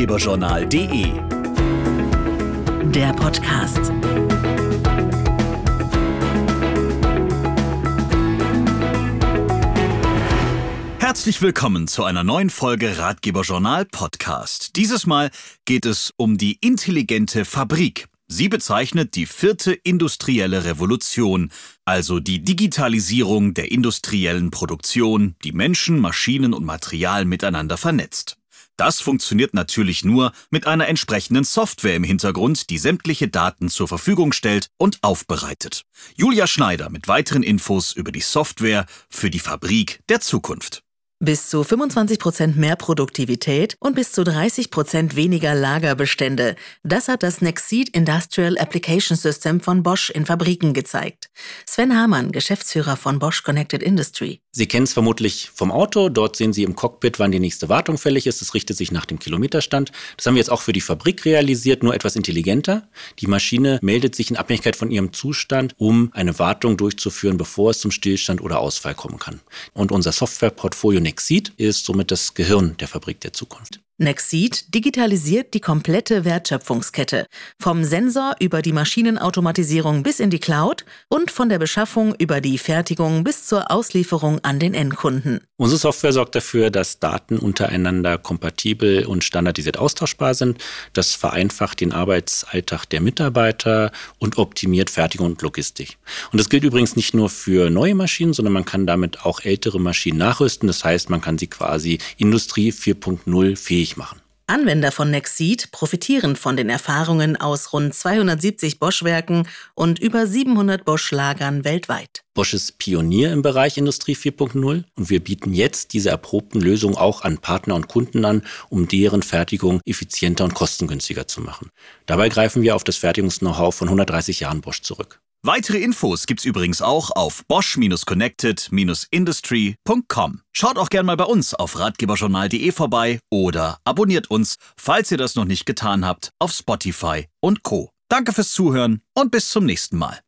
Ratgeberjournal.de. Der Podcast. Herzlich willkommen zu einer neuen Folge Ratgeberjournal Podcast. Dieses Mal geht es um die intelligente Fabrik. Sie bezeichnet die vierte industrielle Revolution, also die Digitalisierung der industriellen Produktion, die Menschen, Maschinen und Material miteinander vernetzt. Das funktioniert natürlich nur mit einer entsprechenden Software im Hintergrund, die sämtliche Daten zur Verfügung stellt und aufbereitet. Julia Schneider mit weiteren Infos über die Software für die Fabrik der Zukunft. Bis zu 25% mehr Produktivität und bis zu 30% weniger Lagerbestände. Das hat das Nexeed Industrial Application System von Bosch in Fabriken gezeigt. Sven Hamann, Geschäftsführer von Bosch Connected Industry. Sie kennen es vermutlich vom Auto. Dort sehen Sie im Cockpit, wann die nächste Wartung fällig ist. Das richtet sich nach dem Kilometerstand. Das haben wir jetzt auch für die Fabrik realisiert, nur etwas intelligenter. Die Maschine meldet sich in Abhängigkeit von ihrem Zustand, um eine Wartung durchzuführen, bevor es zum Stillstand oder Ausfall kommen kann. Und unser Softwareportfolio Nexid ist somit das Gehirn der Fabrik der Zukunft. Nexeed digitalisiert die komplette Wertschöpfungskette, vom Sensor über die Maschinenautomatisierung bis in die Cloud und von der Beschaffung über die Fertigung bis zur Auslieferung an den Endkunden. Unsere Software sorgt dafür, dass Daten untereinander kompatibel und standardisiert austauschbar sind. Das vereinfacht den Arbeitsalltag der Mitarbeiter und optimiert Fertigung und Logistik. Und das gilt übrigens nicht nur für neue Maschinen, sondern man kann damit auch ältere Maschinen nachrüsten. Das heißt, man kann sie quasi Industrie 4.0 fähig möglich machen. Anwender von Nexeed profitieren von den Erfahrungen aus rund 270 Bosch-Werken und über 700 Bosch-Lagern weltweit. Bosch ist Pionier im Bereich Industrie 4.0 und wir bieten jetzt diese erprobten Lösungen auch an Partner und Kunden an, um deren Fertigung effizienter und kostengünstiger zu machen. Dabei greifen wir auf das Fertigungs-Know-how von 130 Jahren Bosch zurück. Weitere Infos gibt's übrigens auch auf bosch-connected-industry.com. Schaut auch gern mal bei uns auf ratgeberjournal.de vorbei oder abonniert uns, falls ihr das noch nicht getan habt, auf Spotify und Co. Danke fürs Zuhören und bis zum nächsten Mal.